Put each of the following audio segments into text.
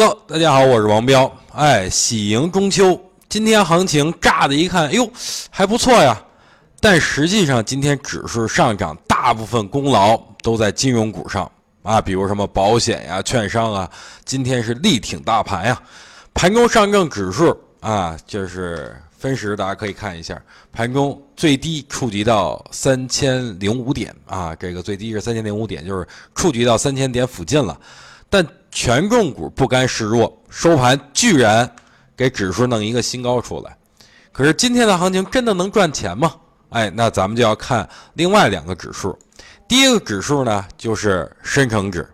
Hello，大家好，我是王彪。哎，喜迎中秋，今天行情乍的一看，哎呦，还不错呀。但实际上，今天指数上涨，大部分功劳都在金融股上啊，比如什么保险呀、券商啊，今天是力挺大盘呀。盘中上证指数啊，就是分时，大家可以看一下，盘中最低触及到三千零五点啊，这个最低是三千零五点，就是触及到三千点附近了。但权重股不甘示弱，收盘居然给指数弄一个新高出来。可是今天的行情真的能赚钱吗？哎，那咱们就要看另外两个指数。第一个指数呢，就是深成指。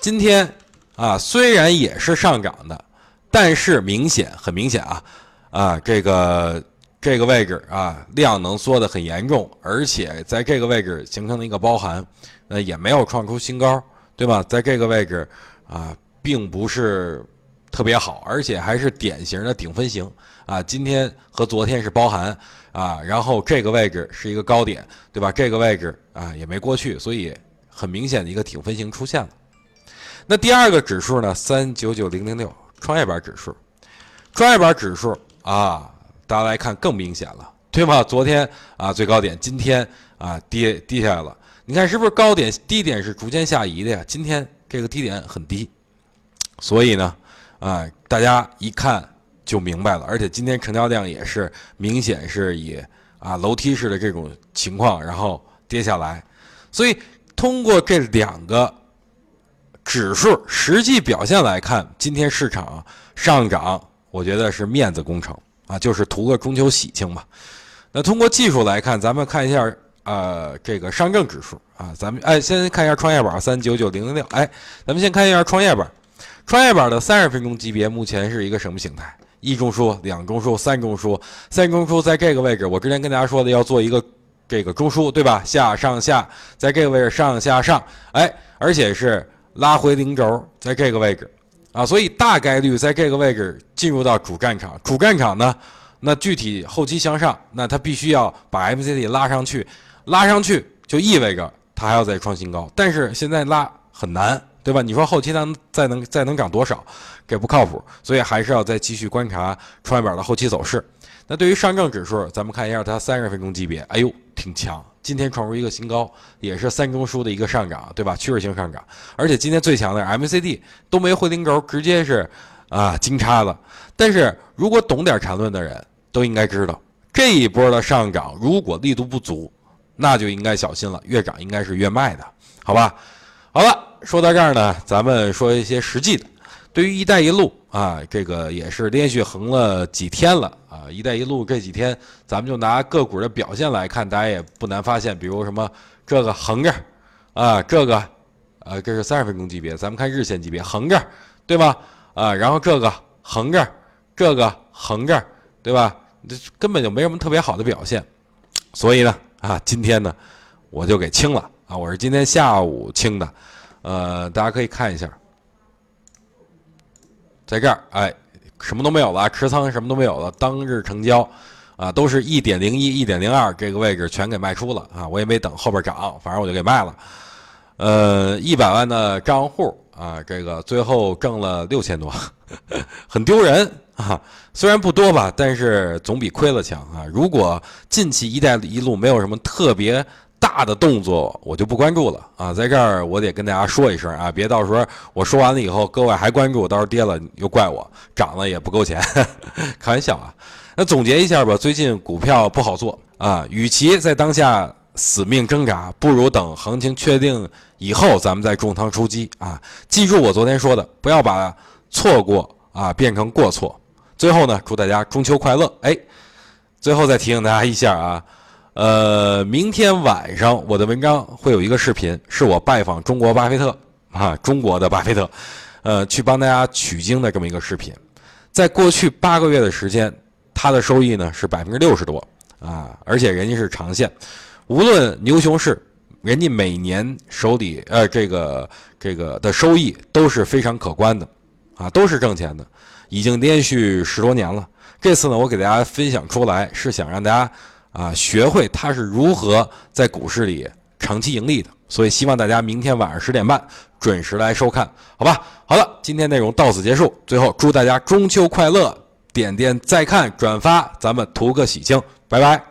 今天啊，虽然也是上涨的，但是明显很明显啊，啊，这个这个位置啊，量能缩得很严重，而且在这个位置形成了一个包含，呃，也没有创出新高，对吧？在这个位置啊，并不是特别好，而且还是典型的顶分型啊。今天和昨天是包含啊，然后这个位置是一个高点，对吧？这个位置啊也没过去，所以很明显的一个顶分型出现了。那第二个指数呢？三九九零零六创业板指数，创业板指数啊，大家来看更明显了，对吗？昨天啊最高点，今天啊跌跌下来了。你看是不是高点低点是逐渐下移的呀？今天这个低点很低，所以呢，啊大家一看就明白了。而且今天成交量也是明显是以啊楼梯式的这种情况，然后跌下来。所以通过这两个。指数实际表现来看，今天市场上涨，我觉得是面子工程啊，就是图个中秋喜庆嘛。那通过技术来看，咱们看一下呃这个上证指数啊，咱们哎先看一下创业板三九九零零六，哎，咱们先看一下创业板，创业板的三十分钟级别目前是一个什么形态？一中枢、两中枢、三中枢，三中枢在这个位置，我之前跟大家说的要做一个这个中枢，对吧？下上下，在这个位置上下上，哎，而且是。拉回零轴，在这个位置，啊，所以大概率在这个位置进入到主战场。主战场呢，那具体后期向上，那它必须要把 MCD 拉上去，拉上去就意味着它还要再创新高。但是现在拉很难，对吧？你说后期能再能再能涨多少，这不靠谱。所以还是要再继续观察创业板的后期走势。那对于上证指数，咱们看一下它三十分钟级别，哎呦，挺强。今天创出一个新高，也是三中枢的一个上涨，对吧？趋势性上涨，而且今天最强的 MACD 都没回零轴，直接是啊金叉了。但是如果懂点缠论的人都应该知道，这一波的上涨如果力度不足，那就应该小心了，越涨应该是越卖的，好吧？好了，说到这儿呢，咱们说一些实际的。对于“一带一路”啊，这个也是连续横了几天了啊！“一带一路”这几天，咱们就拿个股的表现来看，大家也不难发现，比如什么这个横着，啊，这个，呃，这是三十分钟级别，咱们看日线级别横着，对吧？啊，然后这个横着，这个横着，对吧？这根本就没什么特别好的表现，所以呢，啊，今天呢，我就给清了啊！我是今天下午清的，呃，大家可以看一下。在这儿，哎，什么都没有了，持仓什么都没有了。当日成交，啊，都是一点零一、一点零二这个位置全给卖出了啊！我也没等后边涨，反正我就给卖了。呃，一百万的账户啊，这个最后挣了六千多，很丢人啊！虽然不多吧，但是总比亏了强啊！如果近期“一带一路”没有什么特别。大的动作我就不关注了啊，在这儿我得跟大家说一声啊，别到时候我说完了以后，各位还关注，到时候跌了又怪我，涨了也不够钱，开玩笑啊。那总结一下吧，最近股票不好做啊，与其在当下死命挣扎，不如等行情确定以后，咱们再重仓出击啊。记住我昨天说的，不要把错过啊变成过错。最后呢，祝大家中秋快乐！哎，最后再提醒大家一下啊。呃，明天晚上我的文章会有一个视频，是我拜访中国巴菲特啊，中国的巴菲特，呃，去帮大家取经的这么一个视频。在过去八个月的时间，他的收益呢是百分之六十多啊，而且人家是长线，无论牛熊市，人家每年手里呃这个这个的收益都是非常可观的啊，都是挣钱的，已经连续十多年了。这次呢，我给大家分享出来，是想让大家。啊，学会它是如何在股市里长期盈利的。所以希望大家明天晚上十点半准时来收看，好吧？好了，今天内容到此结束。最后祝大家中秋快乐！点点再看，转发，咱们图个喜庆，拜拜。